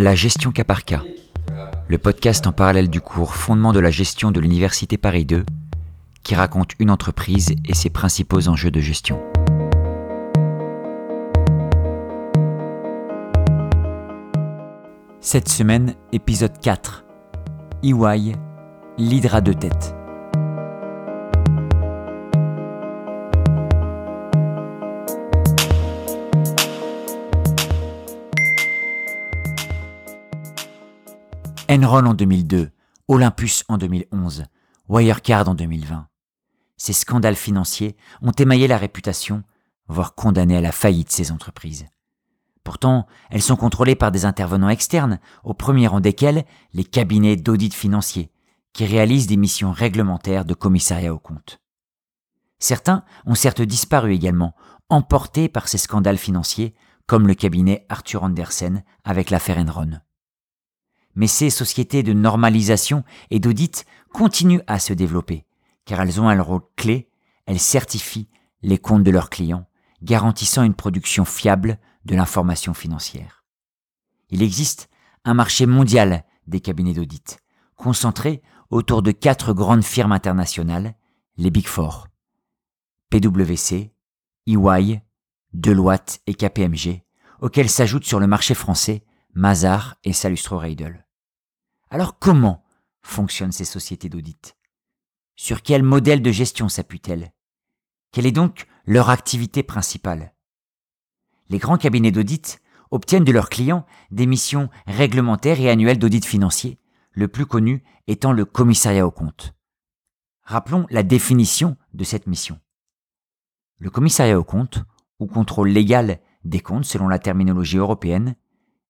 La gestion cas par cas, le podcast en parallèle du cours Fondement de la gestion de l'Université Paris 2, qui raconte une entreprise et ses principaux enjeux de gestion. Cette semaine, épisode 4. EY, l'hydra de tête. Enron en 2002, Olympus en 2011, Wirecard en 2020. Ces scandales financiers ont émaillé la réputation, voire condamné à la faillite ces entreprises. Pourtant, elles sont contrôlées par des intervenants externes, au premier rang desquels les cabinets d'audit financier, qui réalisent des missions réglementaires de commissariat aux comptes. Certains ont certes disparu également, emportés par ces scandales financiers, comme le cabinet Arthur Andersen avec l'affaire Enron mais ces sociétés de normalisation et d'audit continuent à se développer, car elles ont un rôle clé, elles certifient les comptes de leurs clients, garantissant une production fiable de l'information financière. Il existe un marché mondial des cabinets d'audit, concentré autour de quatre grandes firmes internationales, les Big Four, PwC, EY, Deloitte et KPMG, auxquels s'ajoutent sur le marché français Mazar et Salustro Reidel. Alors comment fonctionnent ces sociétés d'audit? Sur quel modèle de gestion s'appuient-elles Quelle est donc leur activité principale? Les grands cabinets d'audit obtiennent de leurs clients des missions réglementaires et annuelles d'audit financier, le plus connu étant le commissariat aux comptes. Rappelons la définition de cette mission. Le commissariat aux comptes, ou contrôle légal des comptes selon la terminologie européenne,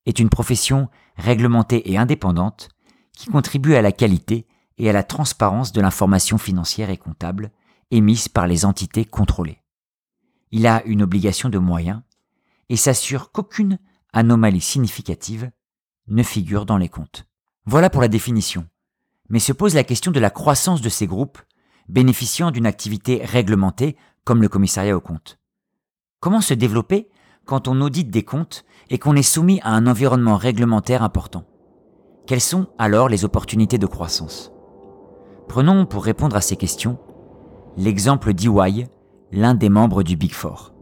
est une profession réglementée et indépendante qui contribue à la qualité et à la transparence de l'information financière et comptable émise par les entités contrôlées. Il a une obligation de moyens et s'assure qu'aucune anomalie significative ne figure dans les comptes. Voilà pour la définition. Mais se pose la question de la croissance de ces groupes bénéficiant d'une activité réglementée comme le commissariat aux comptes. Comment se développer quand on audite des comptes et qu'on est soumis à un environnement réglementaire important? Quelles sont alors les opportunités de croissance? Prenons pour répondre à ces questions l'exemple d'EY, l'un des membres du Big Four.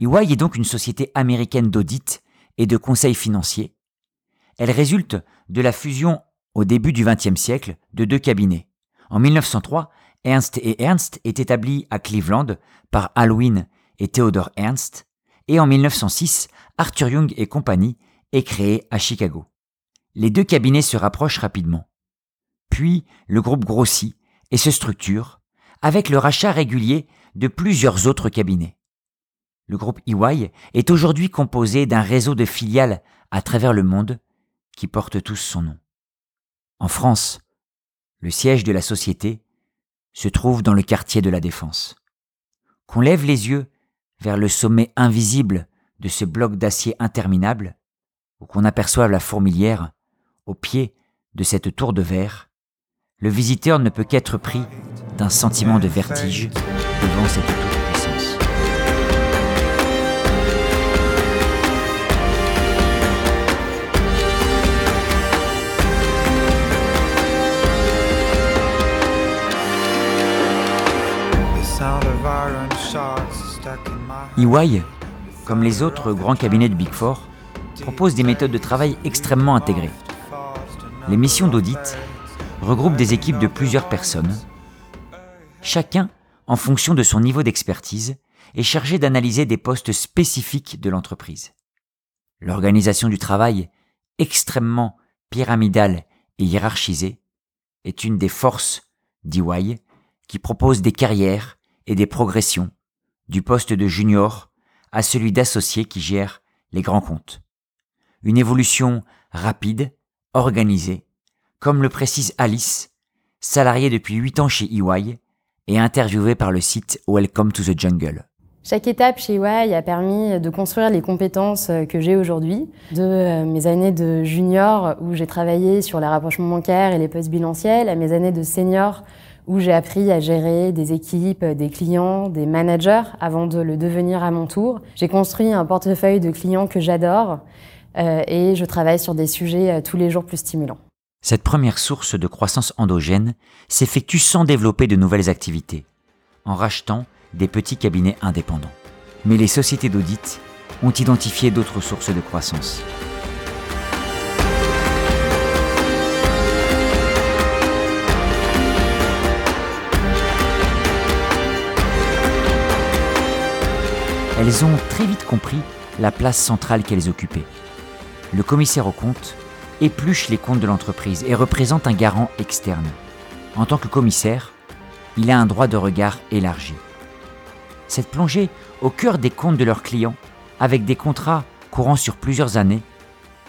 EY est donc une société américaine d'audit et de conseil financier elle résulte de la fusion au début du XXe siècle de deux cabinets. En 1903, Ernst et Ernst est établi à Cleveland par Alwyn et Theodore Ernst, et en 1906, Arthur Young et compagnie est créé à Chicago. Les deux cabinets se rapprochent rapidement. Puis, le groupe grossit et se structure avec le rachat régulier de plusieurs autres cabinets. Le groupe EY est aujourd'hui composé d'un réseau de filiales à travers le monde qui portent tous son nom. En France, le siège de la société se trouve dans le quartier de la Défense. Qu'on lève les yeux vers le sommet invisible de ce bloc d'acier interminable, ou qu'on aperçoive la fourmilière au pied de cette tour de verre, le visiteur ne peut qu'être pris d'un sentiment de vertige devant cette tour. EY, comme les autres grands cabinets de Big Four, propose des méthodes de travail extrêmement intégrées. Les missions d'audit regroupent des équipes de plusieurs personnes, chacun en fonction de son niveau d'expertise est chargé d'analyser des postes spécifiques de l'entreprise. L'organisation du travail, extrêmement pyramidale et hiérarchisée, est une des forces d'EY qui propose des carrières et des progressions du poste de junior à celui d'associé qui gère les grands comptes. Une évolution rapide, organisée, comme le précise Alice, salariée depuis 8 ans chez EY et interviewée par le site Welcome to the Jungle. Chaque étape chez EY a permis de construire les compétences que j'ai aujourd'hui. De euh, mes années de junior où j'ai travaillé sur les rapprochements bancaires et les postes bilanciels à mes années de senior où j'ai appris à gérer des équipes, des clients, des managers avant de le devenir à mon tour. J'ai construit un portefeuille de clients que j'adore euh, et je travaille sur des sujets euh, tous les jours plus stimulants. Cette première source de croissance endogène s'effectue sans développer de nouvelles activités, en rachetant des petits cabinets indépendants. Mais les sociétés d'audit ont identifié d'autres sources de croissance. Elles ont très vite compris la place centrale qu'elles occupaient. Le commissaire aux comptes épluche les comptes de l'entreprise et représente un garant externe. En tant que commissaire, il a un droit de regard élargi. Cette plongée au cœur des comptes de leurs clients, avec des contrats courant sur plusieurs années,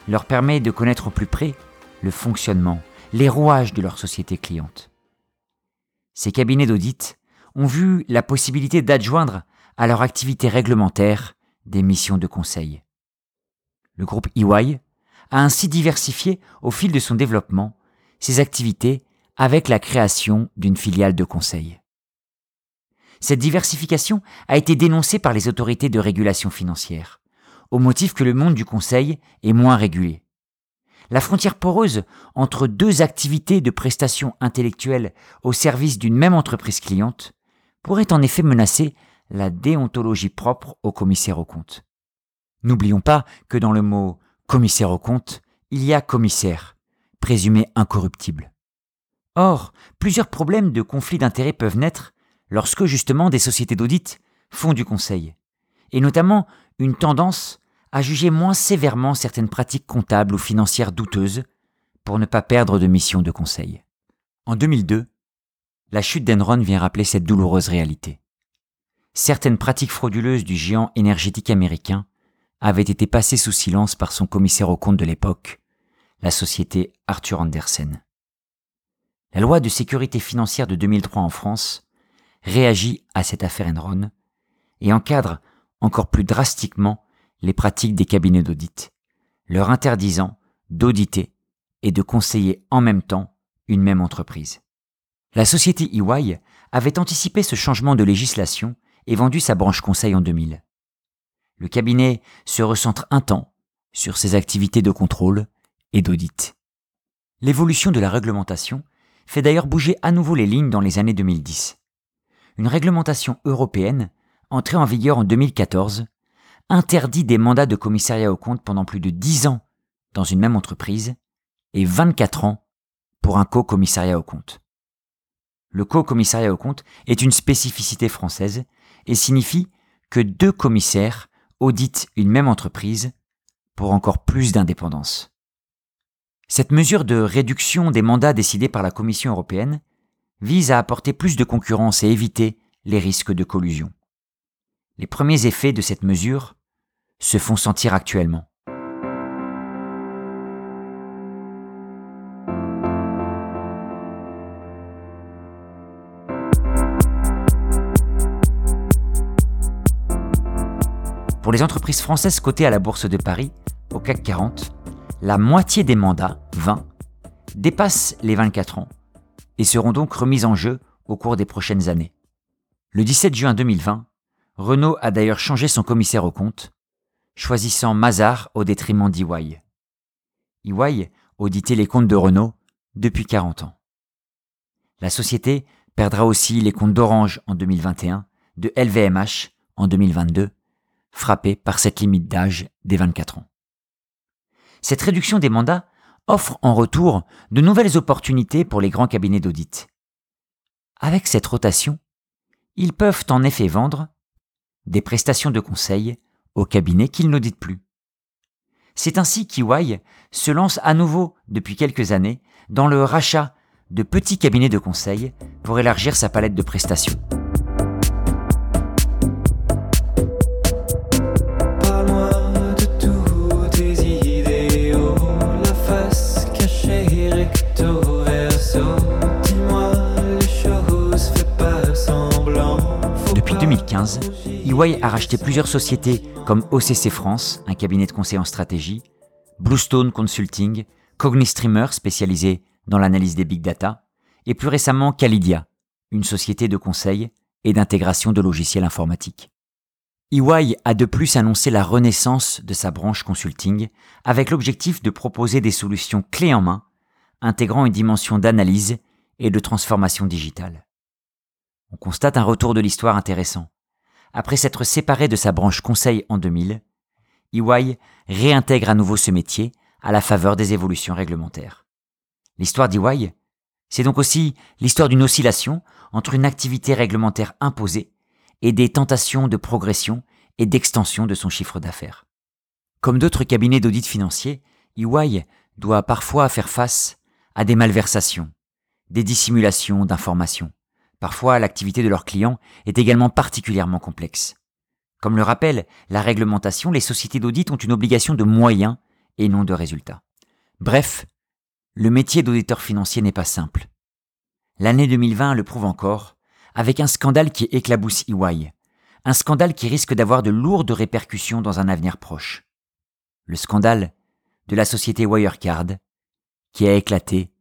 leur permet de connaître au plus près le fonctionnement, les rouages de leur société cliente. Ces cabinets d'audit ont vu la possibilité d'adjoindre à leur activité réglementaire des missions de conseil. Le groupe EY a ainsi diversifié au fil de son développement ses activités avec la création d'une filiale de conseil. Cette diversification a été dénoncée par les autorités de régulation financière, au motif que le monde du conseil est moins régulé. La frontière poreuse entre deux activités de prestation intellectuelle au service d'une même entreprise cliente pourrait en effet menacer la déontologie propre au commissaire aux comptes. N'oublions pas que dans le mot commissaire aux comptes, il y a commissaire, présumé incorruptible. Or, plusieurs problèmes de conflit d'intérêts peuvent naître lorsque justement des sociétés d'audit font du conseil, et notamment une tendance à juger moins sévèrement certaines pratiques comptables ou financières douteuses pour ne pas perdre de mission de conseil. En 2002, la chute d'Enron vient rappeler cette douloureuse réalité. Certaines pratiques frauduleuses du géant énergétique américain avaient été passées sous silence par son commissaire aux comptes de l'époque, la société Arthur Andersen. La loi de sécurité financière de 2003 en France réagit à cette affaire Enron et encadre encore plus drastiquement les pratiques des cabinets d'audit, leur interdisant d'auditer et de conseiller en même temps une même entreprise. La société EY avait anticipé ce changement de législation et vendu sa branche conseil en 2000. Le cabinet se recentre un temps sur ses activités de contrôle et d'audit. L'évolution de la réglementation fait d'ailleurs bouger à nouveau les lignes dans les années 2010 une réglementation européenne, entrée en vigueur en 2014, interdit des mandats de commissariat aux comptes pendant plus de 10 ans dans une même entreprise et 24 ans pour un co-commissariat aux comptes. Le co-commissariat aux comptes est une spécificité française et signifie que deux commissaires auditent une même entreprise pour encore plus d'indépendance. Cette mesure de réduction des mandats décidée par la Commission européenne vise à apporter plus de concurrence et éviter les risques de collusion. Les premiers effets de cette mesure se font sentir actuellement. Les entreprises françaises cotées à la Bourse de Paris, au CAC 40, la moitié des mandats, 20, dépassent les 24 ans et seront donc remises en jeu au cours des prochaines années. Le 17 juin 2020, Renault a d'ailleurs changé son commissaire au compte, choisissant Mazar au détriment d'EY. EY auditait les comptes de Renault depuis 40 ans. La société perdra aussi les comptes d'Orange en 2021, de LVMH en 2022, frappée par cette limite d'âge des 24 ans. Cette réduction des mandats offre en retour de nouvelles opportunités pour les grands cabinets d'audit. Avec cette rotation, ils peuvent en effet vendre des prestations de conseil aux cabinets qu'ils n'auditent plus. C'est ainsi qu'EY se lance à nouveau depuis quelques années dans le rachat de petits cabinets de conseil pour élargir sa palette de prestations. 2015, EY a racheté plusieurs sociétés comme OCC France, un cabinet de conseil en stratégie, Bluestone Consulting, Cognistreamer spécialisé dans l'analyse des big data, et plus récemment Calidia, une société de conseil et d'intégration de logiciels informatiques. EY a de plus annoncé la renaissance de sa branche consulting avec l'objectif de proposer des solutions clés en main, intégrant une dimension d'analyse et de transformation digitale. On constate un retour de l'histoire intéressant. Après s'être séparé de sa branche conseil en 2000, EY réintègre à nouveau ce métier à la faveur des évolutions réglementaires. L'histoire d'EY, c'est donc aussi l'histoire d'une oscillation entre une activité réglementaire imposée et des tentations de progression et d'extension de son chiffre d'affaires. Comme d'autres cabinets d'audit financier, EY doit parfois faire face à des malversations, des dissimulations d'informations. Parfois, l'activité de leurs clients est également particulièrement complexe. Comme le rappelle la réglementation, les sociétés d'audit ont une obligation de moyens et non de résultats. Bref, le métier d'auditeur financier n'est pas simple. L'année 2020 le prouve encore, avec un scandale qui éclabousse EY, un scandale qui risque d'avoir de lourdes répercussions dans un avenir proche. Le scandale de la société Wirecard, qui a éclaté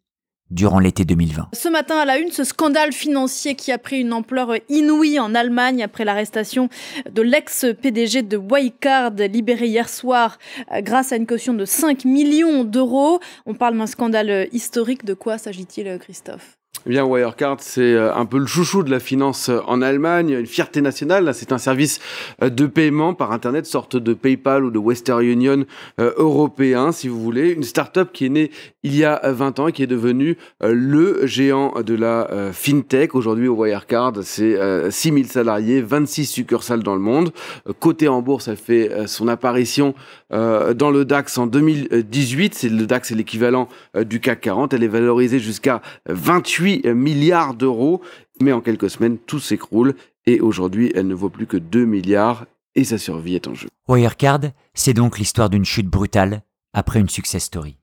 durant l'été 2020. Ce matin à la une, ce scandale financier qui a pris une ampleur inouïe en Allemagne après l'arrestation de l'ex-PDG de Wirecard libéré hier soir euh, grâce à une caution de 5 millions d'euros. On parle d'un scandale historique. De quoi s'agit-il, Christophe? Eh bien, Wirecard, c'est euh, un peu le chouchou de la finance euh, en Allemagne, une fierté nationale. C'est un service euh, de paiement par Internet, sorte de PayPal ou de Western Union européen, si vous voulez. Une start-up qui est née il y a 20 ans et qui est devenue le géant de la fintech. Aujourd'hui, au Wirecard, c'est 6000 salariés, 26 succursales dans le monde. Côté en bourse, ça fait son apparition dans le DAX en 2018. C'est le DAX, c'est l'équivalent du CAC 40. Elle est valorisée jusqu'à 28 milliards d'euros, mais en quelques semaines, tout s'écroule et aujourd'hui, elle ne vaut plus que 2 milliards et sa survie est en jeu. Wirecard, c'est donc l'histoire d'une chute brutale après une success story.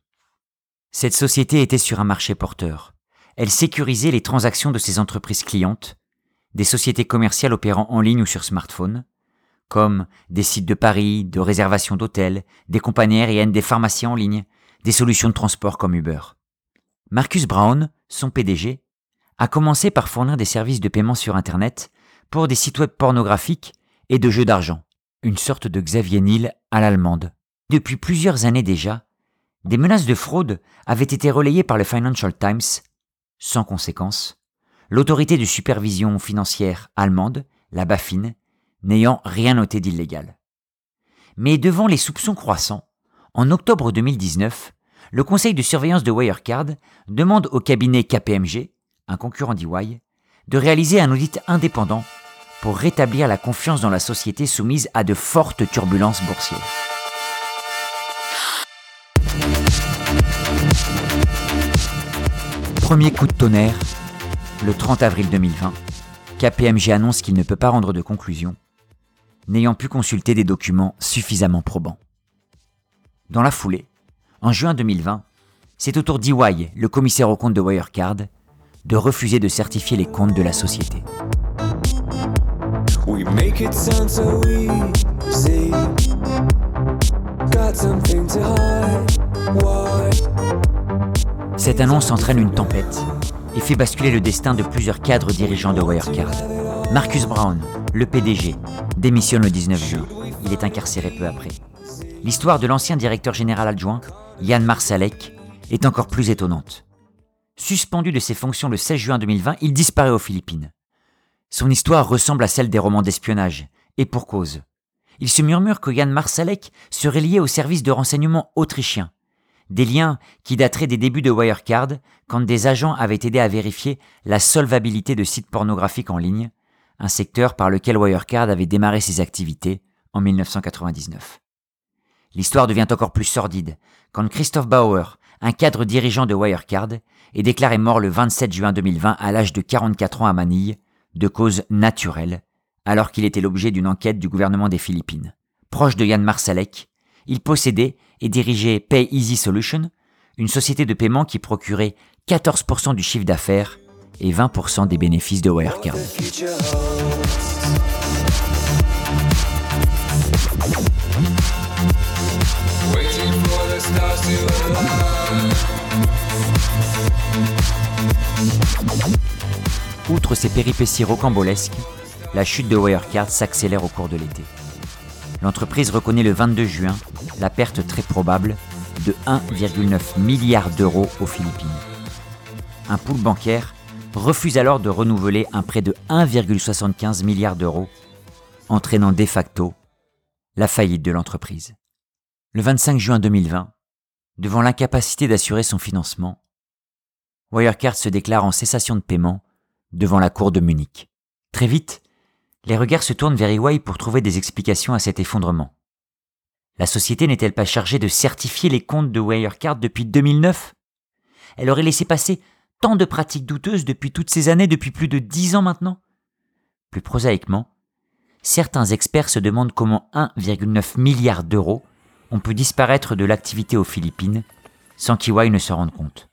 Cette société était sur un marché porteur. Elle sécurisait les transactions de ses entreprises clientes, des sociétés commerciales opérant en ligne ou sur smartphone, comme des sites de paris, de réservation d'hôtels, des compagnies aériennes, des pharmacies en ligne, des solutions de transport comme Uber. Marcus Brown, son PDG, a commencé par fournir des services de paiement sur Internet pour des sites web pornographiques et de jeux d'argent, une sorte de Xavier Niel à l'allemande. Depuis plusieurs années déjà, des menaces de fraude avaient été relayées par le Financial Times, sans conséquence, l'autorité de supervision financière allemande, la BaFin, n'ayant rien noté d'illégal. Mais devant les soupçons croissants, en octobre 2019, le conseil de surveillance de Wirecard demande au cabinet KPMG, un concurrent d'EY, de réaliser un audit indépendant pour rétablir la confiance dans la société soumise à de fortes turbulences boursières. Premier coup de tonnerre, le 30 avril 2020, KPMG annonce qu'il ne peut pas rendre de conclusion, n'ayant pu consulter des documents suffisamment probants. Dans la foulée, en juin 2020, c'est au tour d'EY, le commissaire aux comptes de Wirecard, de refuser de certifier les comptes de la société. Cette annonce entraîne une tempête et fait basculer le destin de plusieurs cadres dirigeants de Wirecard. Marcus Brown, le PDG, démissionne le 19 juin. Il est incarcéré peu après. L'histoire de l'ancien directeur général adjoint Yann Marsalek, est encore plus étonnante. Suspendu de ses fonctions le 16 juin 2020, il disparaît aux Philippines. Son histoire ressemble à celle des romans d'espionnage, et pour cause. Il se murmure que Yann Marsalek serait lié au service de renseignement autrichien, des liens qui dateraient des débuts de Wirecard, quand des agents avaient aidé à vérifier la solvabilité de sites pornographiques en ligne, un secteur par lequel Wirecard avait démarré ses activités en 1999. L'histoire devient encore plus sordide quand Christophe Bauer, un cadre dirigeant de Wirecard, est déclaré mort le 27 juin 2020 à l'âge de 44 ans à Manille, de cause naturelle, alors qu'il était l'objet d'une enquête du gouvernement des Philippines. Proche de Yann Marsalek, il possédait et dirigeait Pay Easy Solution, une société de paiement qui procurait 14% du chiffre d'affaires et 20% des bénéfices de Wirecard. Outre ces péripéties rocambolesques, la chute de Wirecard s'accélère au cours de l'été. L'entreprise reconnaît le 22 juin la perte très probable de 1,9 milliard d'euros aux Philippines. Un pool bancaire refuse alors de renouveler un prêt de 1,75 milliard d'euros, entraînant de facto la faillite de l'entreprise. Le 25 juin 2020, devant l'incapacité d'assurer son financement, Wirecard se déclare en cessation de paiement devant la cour de Munich. Très vite, les regards se tournent vers EY pour trouver des explications à cet effondrement. La société n'est-elle pas chargée de certifier les comptes de Wirecard depuis 2009 Elle aurait laissé passer tant de pratiques douteuses depuis toutes ces années, depuis plus de dix ans maintenant? Plus prosaïquement, certains experts se demandent comment 1,9 milliard d'euros ont pu disparaître de l'activité aux Philippines sans qu'EY ne se rende compte.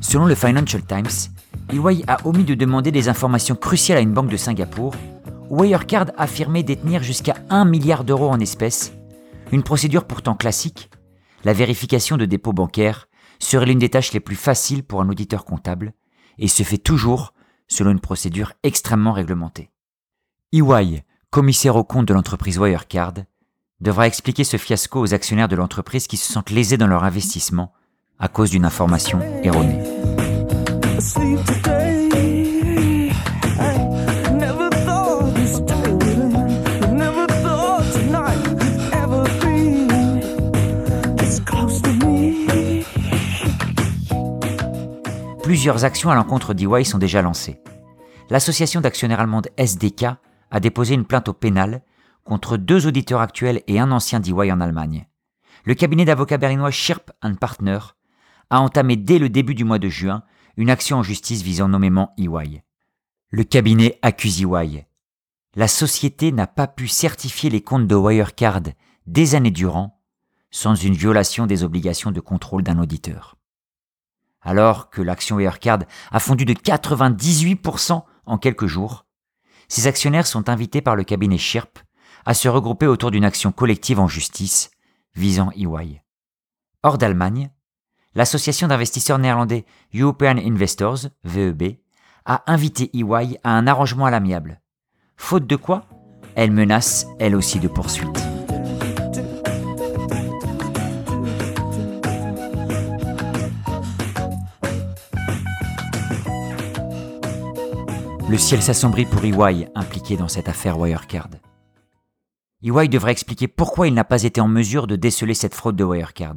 Selon le Financial Times, EY a omis de demander des informations cruciales à une banque de Singapour, où Wirecard affirmait détenir jusqu'à 1 milliard d'euros en espèces, une procédure pourtant classique. La vérification de dépôts bancaires serait l'une des tâches les plus faciles pour un auditeur comptable, et se fait toujours selon une procédure extrêmement réglementée. EY, commissaire aux comptes de l'entreprise Wirecard, devra expliquer ce fiasco aux actionnaires de l'entreprise qui se sentent lésés dans leur investissement à cause d'une information erronée. Plusieurs actions à l'encontre d'EY sont déjà lancées. L'association d'actionnaires allemande SDK a déposé une plainte au pénal contre deux auditeurs actuels et un ancien d'EY en Allemagne. Le cabinet d'avocats berlinois Schirp Partner a entamé dès le début du mois de juin une action en justice visant nommément EY. Le cabinet accuse EY. La société n'a pas pu certifier les comptes de Wirecard des années durant sans une violation des obligations de contrôle d'un auditeur. Alors que l'action Wirecard a fondu de 98% en quelques jours, ses actionnaires sont invités par le cabinet Schirp à se regrouper autour d'une action collective en justice visant EY. Hors d'Allemagne, l'association d'investisseurs néerlandais European Investors, VEB, a invité EY à un arrangement à l'amiable. Faute de quoi, elle menace elle aussi de poursuites. Le ciel s'assombrit pour EY impliqué dans cette affaire Wirecard. EY devrait expliquer pourquoi il n'a pas été en mesure de déceler cette fraude de Wirecard.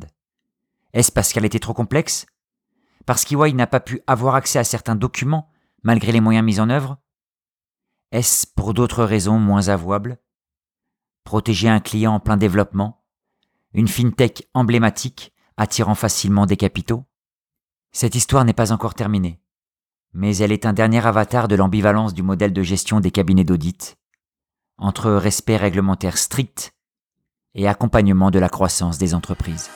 Est-ce parce qu'elle était trop complexe? Parce qu'EY n'a pas pu avoir accès à certains documents malgré les moyens mis en œuvre? Est-ce pour d'autres raisons moins avouables? Protéger un client en plein développement? Une fintech emblématique attirant facilement des capitaux? Cette histoire n'est pas encore terminée, mais elle est un dernier avatar de l'ambivalence du modèle de gestion des cabinets d'audit, entre respect réglementaire strict et accompagnement de la croissance des entreprises.